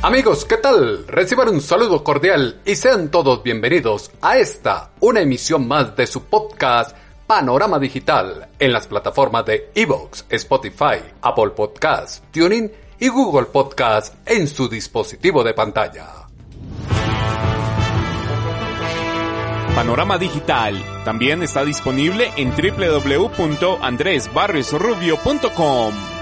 Amigos, ¿qué tal? Reciban un saludo cordial y sean todos bienvenidos a esta, una emisión más de su podcast Panorama Digital en las plataformas de Evox, Spotify, Apple Podcast, Tuning y Google Podcast en su dispositivo de pantalla. Panorama Digital también está disponible en www.andresbarriosrubio.com.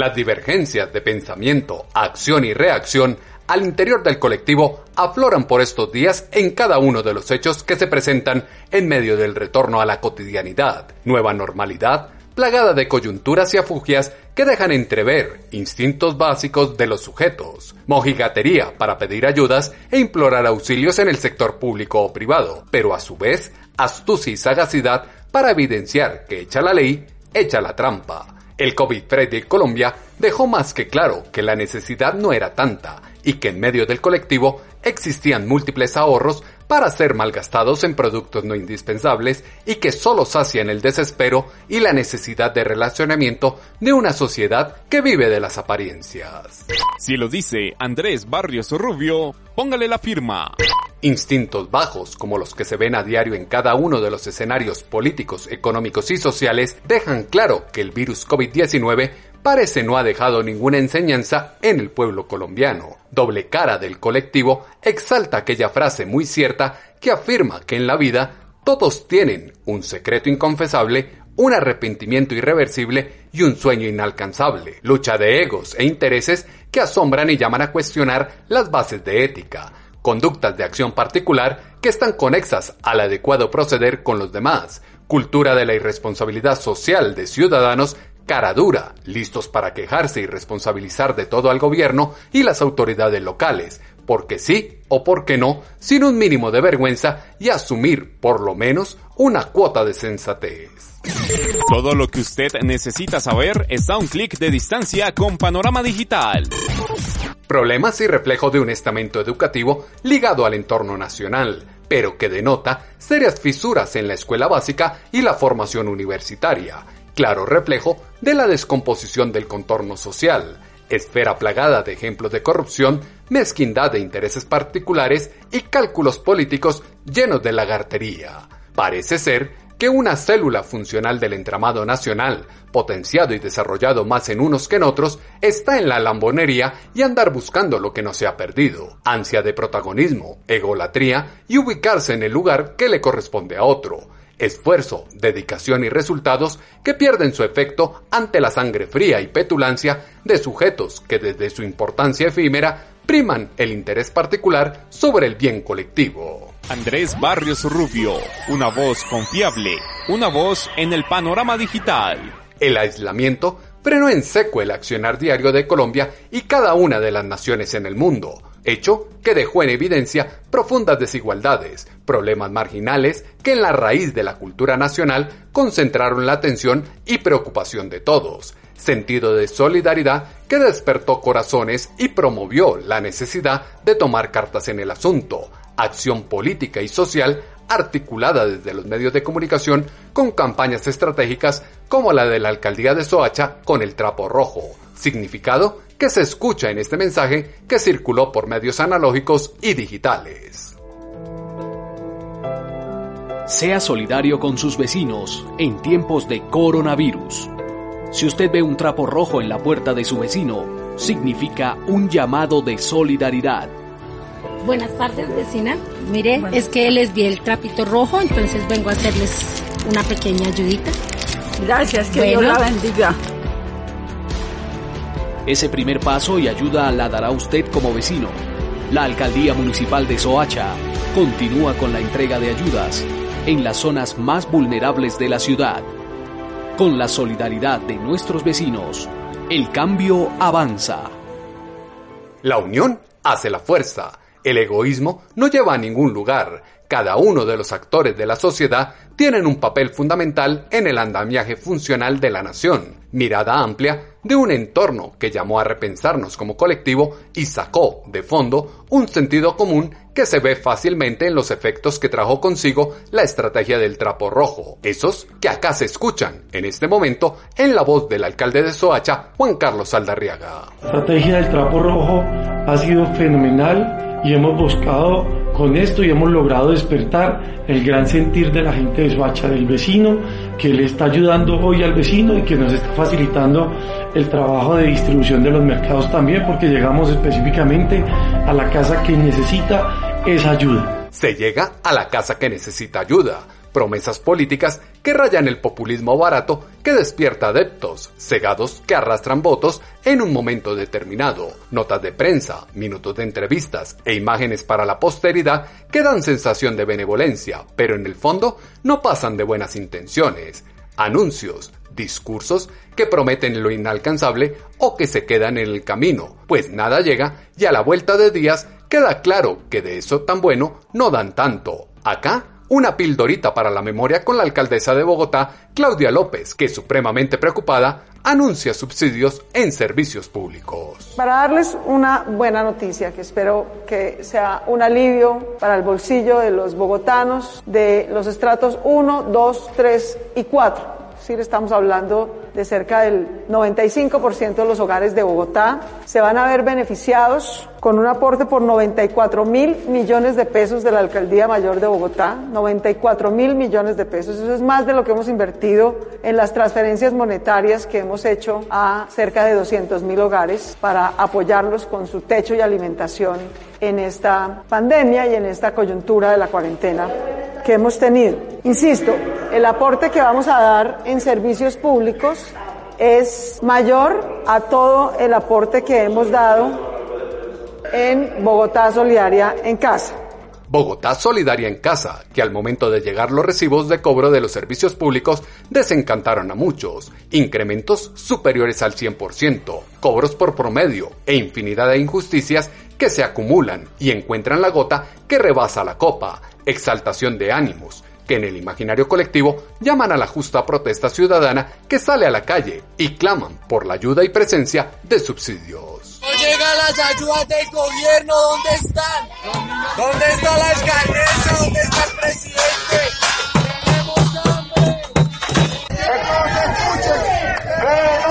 Las divergencias de pensamiento, acción y reacción al interior del colectivo afloran por estos días en cada uno de los hechos que se presentan en medio del retorno a la cotidianidad, nueva normalidad, plagada de coyunturas y afugias que dejan entrever instintos básicos de los sujetos, mojigatería para pedir ayudas e implorar auxilios en el sector público o privado, pero a su vez astucia y sagacidad para evidenciar que echa la ley, echa la trampa el COVID de Colombia dejó más que claro que la necesidad no era tanta y que en medio del colectivo existían múltiples ahorros para ser malgastados en productos no indispensables y que solo sacian el desespero y la necesidad de relacionamiento de una sociedad que vive de las apariencias. Si lo dice Andrés Barrios Rubio, póngale la firma. Instintos bajos, como los que se ven a diario en cada uno de los escenarios políticos, económicos y sociales, dejan claro que el virus COVID-19 parece no ha dejado ninguna enseñanza en el pueblo colombiano. Doble cara del colectivo exalta aquella frase muy cierta que afirma que en la vida todos tienen un secreto inconfesable, un arrepentimiento irreversible y un sueño inalcanzable, lucha de egos e intereses que asombran y llaman a cuestionar las bases de ética conductas de acción particular que están conexas al adecuado proceder con los demás, cultura de la irresponsabilidad social de ciudadanos cara dura, listos para quejarse y responsabilizar de todo al gobierno y las autoridades locales, porque sí o porque no, sin un mínimo de vergüenza y asumir, por lo menos, una cuota de sensatez. Todo lo que usted necesita saber está a un clic de distancia con Panorama Digital problemas y reflejo de un estamento educativo ligado al entorno nacional, pero que denota serias fisuras en la escuela básica y la formación universitaria, claro reflejo de la descomposición del contorno social, esfera plagada de ejemplos de corrupción, mezquindad de intereses particulares y cálculos políticos llenos de lagartería. Parece ser que una célula funcional del entramado nacional, potenciado y desarrollado más en unos que en otros, está en la lambonería y andar buscando lo que no se ha perdido, ansia de protagonismo, egolatría y ubicarse en el lugar que le corresponde a otro, esfuerzo, dedicación y resultados que pierden su efecto ante la sangre fría y petulancia de sujetos que desde su importancia efímera priman el interés particular sobre el bien colectivo. Andrés Barrios Rubio, una voz confiable, una voz en el panorama digital. El aislamiento frenó en seco el accionar diario de Colombia y cada una de las naciones en el mundo, hecho que dejó en evidencia profundas desigualdades, problemas marginales que en la raíz de la cultura nacional concentraron la atención y preocupación de todos, sentido de solidaridad que despertó corazones y promovió la necesidad de tomar cartas en el asunto, acción política y social articulada desde los medios de comunicación con campañas estratégicas como la de la alcaldía de Soacha con el trapo rojo, significado que se escucha en este mensaje que circuló por medios analógicos y digitales. Sea solidario con sus vecinos en tiempos de coronavirus. Si usted ve un trapo rojo en la puerta de su vecino, significa un llamado de solidaridad Buenas tardes, vecina. Mire, es que les vi el trapito rojo, entonces vengo a hacerles una pequeña ayudita. Gracias, que Dios la bendiga. Ese primer paso y ayuda la dará usted como vecino. La Alcaldía Municipal de Soacha continúa con la entrega de ayudas en las zonas más vulnerables de la ciudad. Con la solidaridad de nuestros vecinos, el cambio avanza. La unión hace la fuerza. El egoísmo no lleva a ningún lugar. Cada uno de los actores de la sociedad tienen un papel fundamental en el andamiaje funcional de la nación. Mirada amplia de un entorno que llamó a repensarnos como colectivo y sacó de fondo un sentido común que se ve fácilmente en los efectos que trajo consigo la estrategia del trapo rojo, esos que acá se escuchan en este momento en la voz del alcalde de Soacha, Juan Carlos Aldarriaga. Estrategia del trapo rojo ha sido fenomenal y hemos buscado con esto y hemos logrado despertar el gran sentir de la gente de Soacha, del vecino, que le está ayudando hoy al vecino y que nos está facilitando el trabajo de distribución de los mercados también, porque llegamos específicamente a la casa que necesita esa ayuda. Se llega a la casa que necesita ayuda promesas políticas que rayan el populismo barato que despierta adeptos, cegados que arrastran votos en un momento determinado, notas de prensa, minutos de entrevistas e imágenes para la posteridad que dan sensación de benevolencia, pero en el fondo no pasan de buenas intenciones, anuncios, discursos que prometen lo inalcanzable o que se quedan en el camino, pues nada llega y a la vuelta de días queda claro que de eso tan bueno no dan tanto. Acá una pildorita para la memoria con la alcaldesa de Bogotá, Claudia López, que supremamente preocupada anuncia subsidios en servicios públicos. Para darles una buena noticia, que espero que sea un alivio para el bolsillo de los bogotanos de los estratos 1, 2, 3 y 4 estamos hablando de cerca del 95% de los hogares de Bogotá, se van a ver beneficiados con un aporte por 94 mil millones de pesos de la Alcaldía Mayor de Bogotá, 94 mil millones de pesos. Eso es más de lo que hemos invertido en las transferencias monetarias que hemos hecho a cerca de 200 mil hogares para apoyarlos con su techo y alimentación en esta pandemia y en esta coyuntura de la cuarentena que hemos tenido. Insisto, el aporte que vamos a dar en servicios públicos es mayor a todo el aporte que hemos dado en Bogotá Solidaria en Casa. Bogotá Solidaria en Casa, que al momento de llegar los recibos de cobro de los servicios públicos desencantaron a muchos, incrementos superiores al 100%, cobros por promedio e infinidad de injusticias que se acumulan y encuentran la gota que rebasa la copa, exaltación de ánimos, que en el imaginario colectivo llaman a la justa protesta ciudadana que sale a la calle y claman por la ayuda y presencia de subsidios. No llegan las ayudas del gobierno, ¿dónde están? ¿Dónde está la alcaldesa? ¿Dónde está el presidente? ¡Tenemos hambre! ¡Que nos escuchen!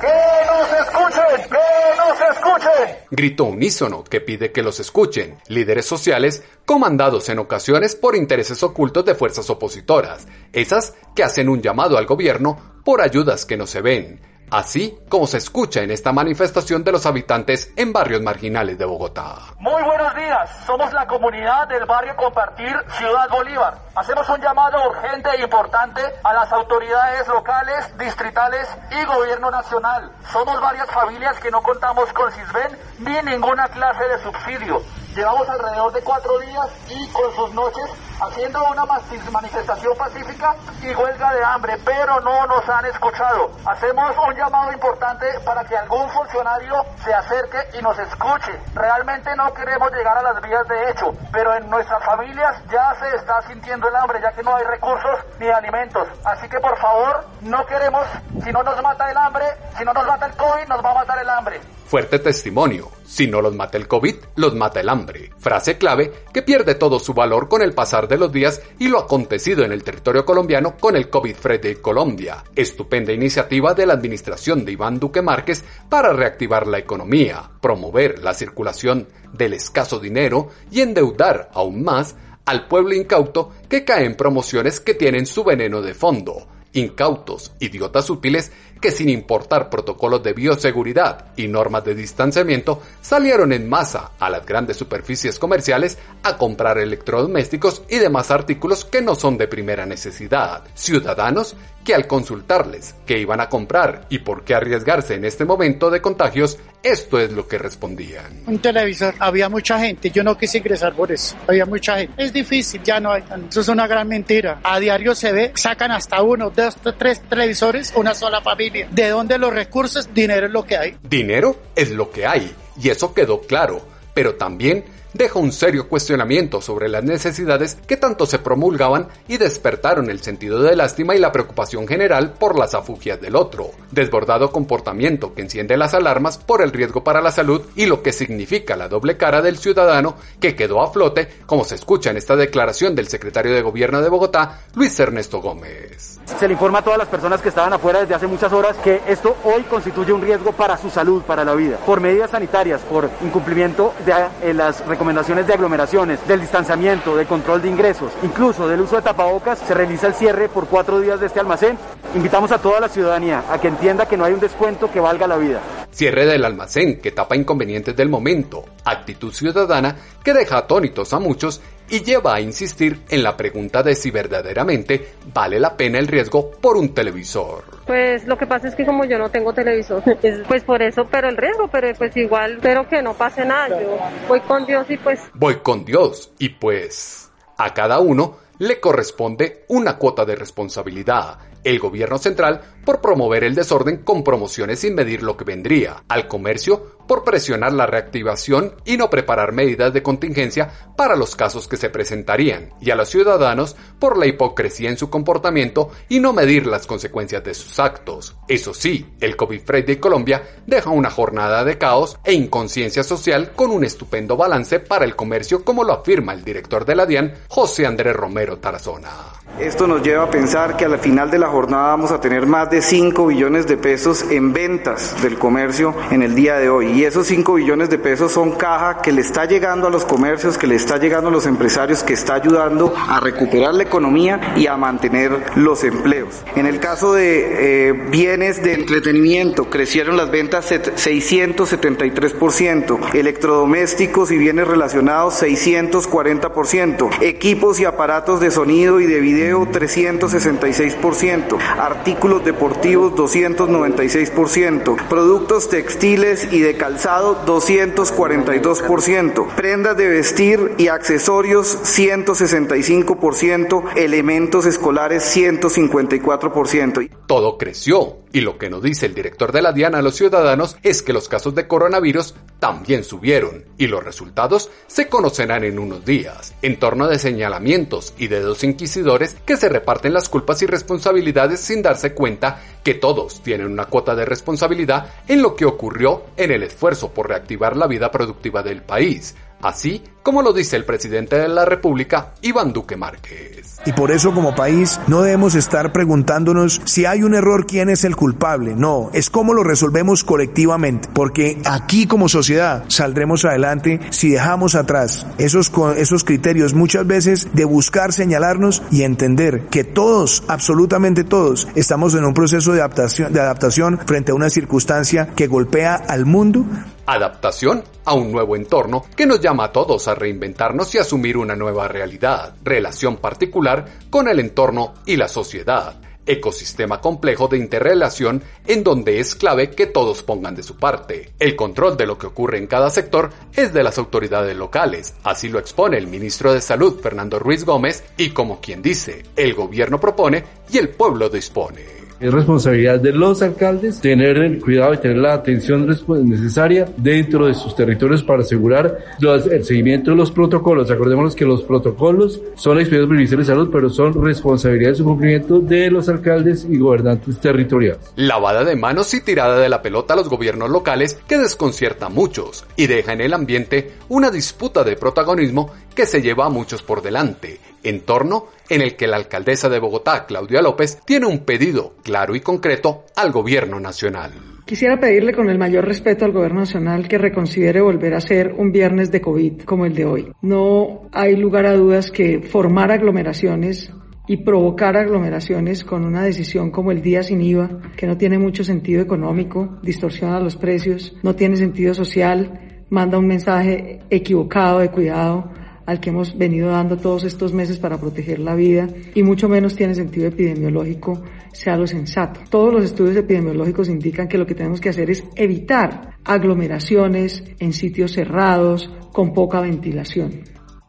¡Que nos escuchen! ¡Que nos escuchen! Grito unísono que pide que los escuchen, líderes sociales comandados en ocasiones por intereses ocultos de fuerzas opositoras, esas que hacen un llamado al gobierno por ayudas que no se ven, así como se escucha en esta manifestación de los habitantes en barrios marginales de Bogotá. Muy buenos días, somos la comunidad del barrio Compartir Ciudad Bolívar. Hacemos un llamado urgente e importante a las autoridades locales, distritales y gobierno nacional. Somos varias familias que no contamos con CISBEN ni ninguna clase de subsidio. Llevamos alrededor de cuatro días y con sus noches haciendo una manifestación pacífica y huelga de hambre, pero no nos han escuchado. Hacemos un llamado importante para que algún funcionario se acerque y nos escuche. Realmente no queremos llegar a las vías de hecho, pero en nuestras familias ya se está sintiendo el hambre, ya que no hay recursos ni alimentos. Así que por favor, no queremos, si no nos mata el hambre, si no nos mata el COVID, nos va a matar el hambre. Fuerte testimonio. Si no los mata el COVID, los mata el hambre. Frase clave que pierde todo su valor con el pasar de los días y lo acontecido en el territorio colombiano con el COVID free de Colombia. Estupenda iniciativa de la administración de Iván Duque Márquez para reactivar la economía, promover la circulación del escaso dinero y endeudar aún más al pueblo incauto que cae en promociones que tienen su veneno de fondo incautos, idiotas útiles que sin importar protocolos de bioseguridad y normas de distanciamiento salieron en masa a las grandes superficies comerciales a comprar electrodomésticos y demás artículos que no son de primera necesidad. Ciudadanos que al consultarles qué iban a comprar y por qué arriesgarse en este momento de contagios, esto es lo que respondían. Un televisor, había mucha gente, yo no quise ingresar por eso, había mucha gente. Es difícil, ya no hay, eso es una gran mentira. A diario se ve, sacan hasta uno, dos, tres televisores, una sola familia. ¿De dónde los recursos? Dinero es lo que hay. Dinero es lo que hay y eso quedó claro, pero también deja un serio cuestionamiento sobre las necesidades que tanto se promulgaban y despertaron el sentido de lástima y la preocupación general por las afugias del otro, desbordado comportamiento que enciende las alarmas por el riesgo para la salud y lo que significa la doble cara del ciudadano que quedó a flote, como se escucha en esta declaración del secretario de Gobierno de Bogotá, Luis Ernesto Gómez. Se le informa a todas las personas que estaban afuera desde hace muchas horas que esto hoy constituye un riesgo para su salud, para la vida, por medidas sanitarias, por incumplimiento de eh, las de aglomeraciones, del distanciamiento, de control de ingresos, incluso del uso de tapabocas, se realiza el cierre por cuatro días de este almacén. Invitamos a toda la ciudadanía a que entienda que no hay un descuento que valga la vida. Cierre del almacén que tapa inconvenientes del momento, actitud ciudadana que deja atónitos a muchos y lleva a insistir en la pregunta de si verdaderamente vale la pena el riesgo por un televisor. Pues lo que pasa es que como yo no tengo televisor, pues por eso, pero el riesgo, pero pues igual espero que no pase nada, yo voy con Dios y pues... Voy con Dios y pues a cada uno le corresponde una cuota de responsabilidad el gobierno central por promover el desorden con promociones sin medir lo que vendría, al comercio por presionar la reactivación y no preparar medidas de contingencia para los casos que se presentarían, y a los ciudadanos por la hipocresía en su comportamiento y no medir las consecuencias de sus actos. Eso sí, el COVID de Colombia deja una jornada de caos e inconsciencia social con un estupendo balance para el comercio como lo afirma el director de la DIAN, José Andrés Romero Tarazona. Esto nos lleva a pensar que a la final de la jornada vamos a tener más de 5 billones de pesos en ventas del comercio en el día de hoy. Y esos 5 billones de pesos son caja que le está llegando a los comercios, que le está llegando a los empresarios, que está ayudando a recuperar la economía y a mantener los empleos. En el caso de eh, bienes de entretenimiento, crecieron las ventas 673%, electrodomésticos y bienes relacionados 640%, equipos y aparatos de sonido y de video 366%, artículos deportivos 296%, productos textiles y de calzado 242%, prendas de vestir y accesorios 165%, elementos escolares 154%. Todo creció y lo que nos dice el director de la Diana a los ciudadanos es que los casos de coronavirus también subieron y los resultados se conocerán en unos días, en torno de señalamientos y dedos inquisidores que se reparten las culpas y responsabilidades sin darse cuenta que todos tienen una cuota de responsabilidad en lo que ocurrió en el esfuerzo por reactivar la vida productiva del país, así como lo dice el presidente de la República, Iván Duque Márquez. Y por eso como país no debemos estar preguntándonos si hay un error, quién es el culpable. No, es cómo lo resolvemos colectivamente, porque aquí como sociedad saldremos adelante si dejamos atrás esos, esos criterios muchas veces de buscar señalarnos y entender que todos, absolutamente todos, estamos en un proceso de adaptación, de adaptación frente a una circunstancia que golpea al mundo Adaptación a un nuevo entorno que nos llama a todos a reinventarnos y asumir una nueva realidad, relación particular con el entorno y la sociedad, ecosistema complejo de interrelación en donde es clave que todos pongan de su parte. El control de lo que ocurre en cada sector es de las autoridades locales, así lo expone el ministro de Salud Fernando Ruiz Gómez y como quien dice, el gobierno propone y el pueblo dispone. Es responsabilidad de los alcaldes tener el cuidado y tener la atención necesaria dentro de sus territorios para asegurar el seguimiento de los protocolos. Acordémonos que los protocolos son expedidos del Ministerio de Salud, pero son responsabilidad de su cumplimiento de los alcaldes y gobernantes territoriales. Lavada de manos y tirada de la pelota a los gobiernos locales que desconcierta a muchos y deja en el ambiente una disputa de protagonismo que se lleva a muchos por delante entorno en el que la alcaldesa de Bogotá, Claudia López, tiene un pedido claro y concreto al gobierno nacional. Quisiera pedirle con el mayor respeto al gobierno nacional que reconsidere volver a ser un viernes de COVID como el de hoy. No hay lugar a dudas que formar aglomeraciones y provocar aglomeraciones con una decisión como el día sin IVA, que no tiene mucho sentido económico, distorsiona los precios, no tiene sentido social, manda un mensaje equivocado de cuidado al que hemos venido dando todos estos meses para proteger la vida y mucho menos tiene sentido epidemiológico, sea lo sensato. Todos los estudios epidemiológicos indican que lo que tenemos que hacer es evitar aglomeraciones en sitios cerrados, con poca ventilación.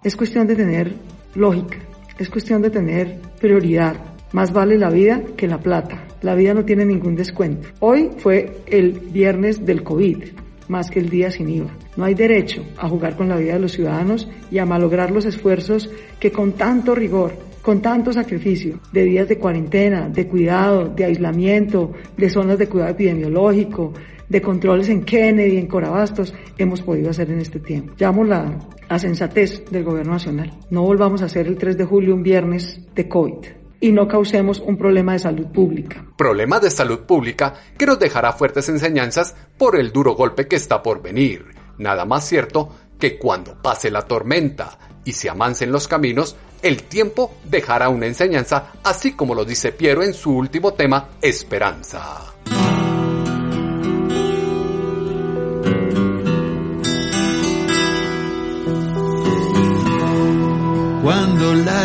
Es cuestión de tener lógica, es cuestión de tener prioridad. Más vale la vida que la plata. La vida no tiene ningún descuento. Hoy fue el viernes del COVID más que el día sin IVA. No hay derecho a jugar con la vida de los ciudadanos y a malograr los esfuerzos que con tanto rigor con tanto sacrificio de días de cuarentena, de cuidado, de aislamiento, de zonas de cuidado epidemiológico, de controles en Kennedy, en Corabastos, hemos podido hacer en este tiempo. Llamo la, la sensatez del Gobierno Nacional. No volvamos a hacer el 3 de julio un viernes de COVID y no causemos un problema de salud pública. Problema de salud pública que nos dejará fuertes enseñanzas por el duro golpe que está por venir. Nada más cierto que cuando pase la tormenta y se amancen los caminos, el tiempo dejará una enseñanza, así como lo dice Piero en su último tema, Esperanza. Cuando la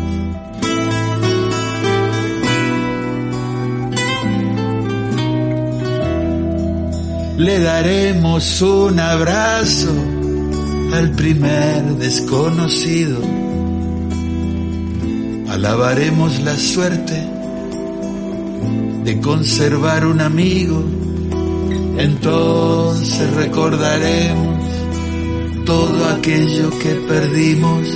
Le daremos un abrazo al primer desconocido. Alabaremos la suerte de conservar un amigo. Entonces recordaremos todo aquello que perdimos.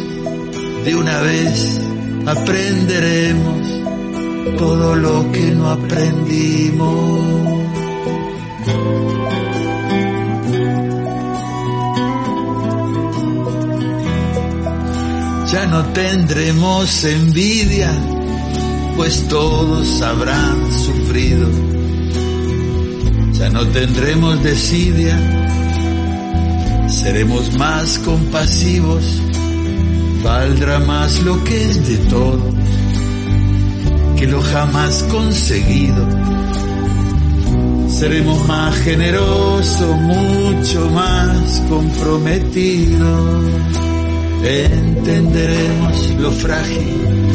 De una vez aprenderemos todo lo que no aprendimos. Ya no tendremos envidia, pues todos habrán sufrido. Ya no tendremos desidia, seremos más compasivos, valdrá más lo que es de todo que lo jamás conseguido. Seremos más generosos, mucho más comprometidos entenderemos lo frágil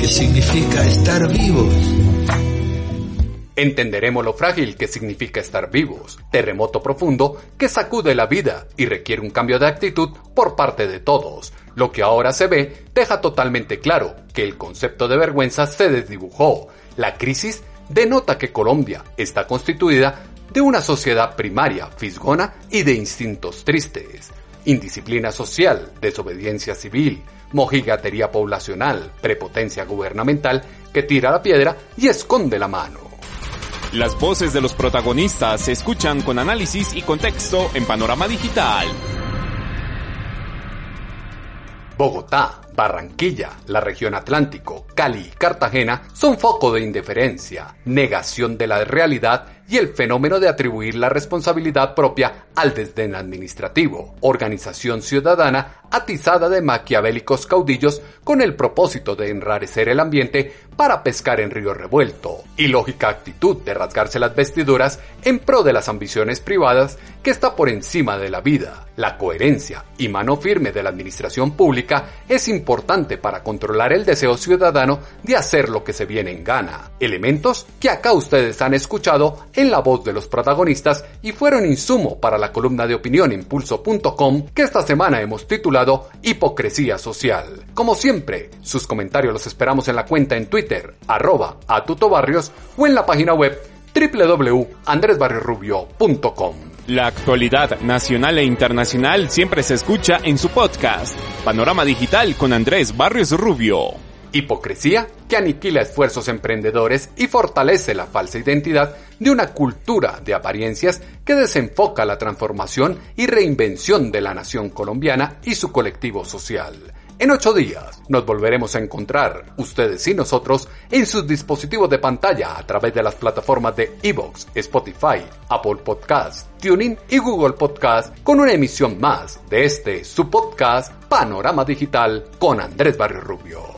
que significa estar vivos. Entenderemos lo frágil que significa estar vivos, terremoto profundo que sacude la vida y requiere un cambio de actitud por parte de todos. Lo que ahora se ve deja totalmente claro que el concepto de vergüenza se desdibujó. La crisis denota que Colombia está constituida de una sociedad primaria, fisgona y de instintos tristes indisciplina social, desobediencia civil, mojigatería poblacional, prepotencia gubernamental que tira la piedra y esconde la mano. Las voces de los protagonistas se escuchan con análisis y contexto en Panorama Digital. Bogotá, Barranquilla, la región Atlántico, Cali y Cartagena son foco de indiferencia, negación de la realidad y el fenómeno de atribuir la responsabilidad propia al desdén administrativo, organización ciudadana atizada de maquiavélicos caudillos con el propósito de enrarecer el ambiente para pescar en río revuelto, y lógica actitud de rasgarse las vestiduras en pro de las ambiciones privadas que está por encima de la vida. La coherencia y mano firme de la administración pública es importante para controlar el deseo ciudadano de hacer lo que se viene en gana, elementos que acá ustedes han escuchado en la voz de los protagonistas y fueron insumo para la columna de opinión impulso.com que esta semana hemos titulado Hipocresía Social. Como siempre, sus comentarios los esperamos en la cuenta en Twitter, arroba a tutobarrios o en la página web www.andresbarriosrubio.com. La actualidad nacional e internacional siempre se escucha en su podcast, Panorama Digital con Andrés Barrios Rubio. Hipocresía que aniquila esfuerzos emprendedores y fortalece la falsa identidad de una cultura de apariencias que desenfoca la transformación y reinvención de la nación colombiana y su colectivo social. En ocho días nos volveremos a encontrar, ustedes y nosotros, en sus dispositivos de pantalla a través de las plataformas de Evox, Spotify, Apple Podcast, Tuning y Google Podcast con una emisión más de este su podcast Panorama Digital con Andrés Barrio Rubio.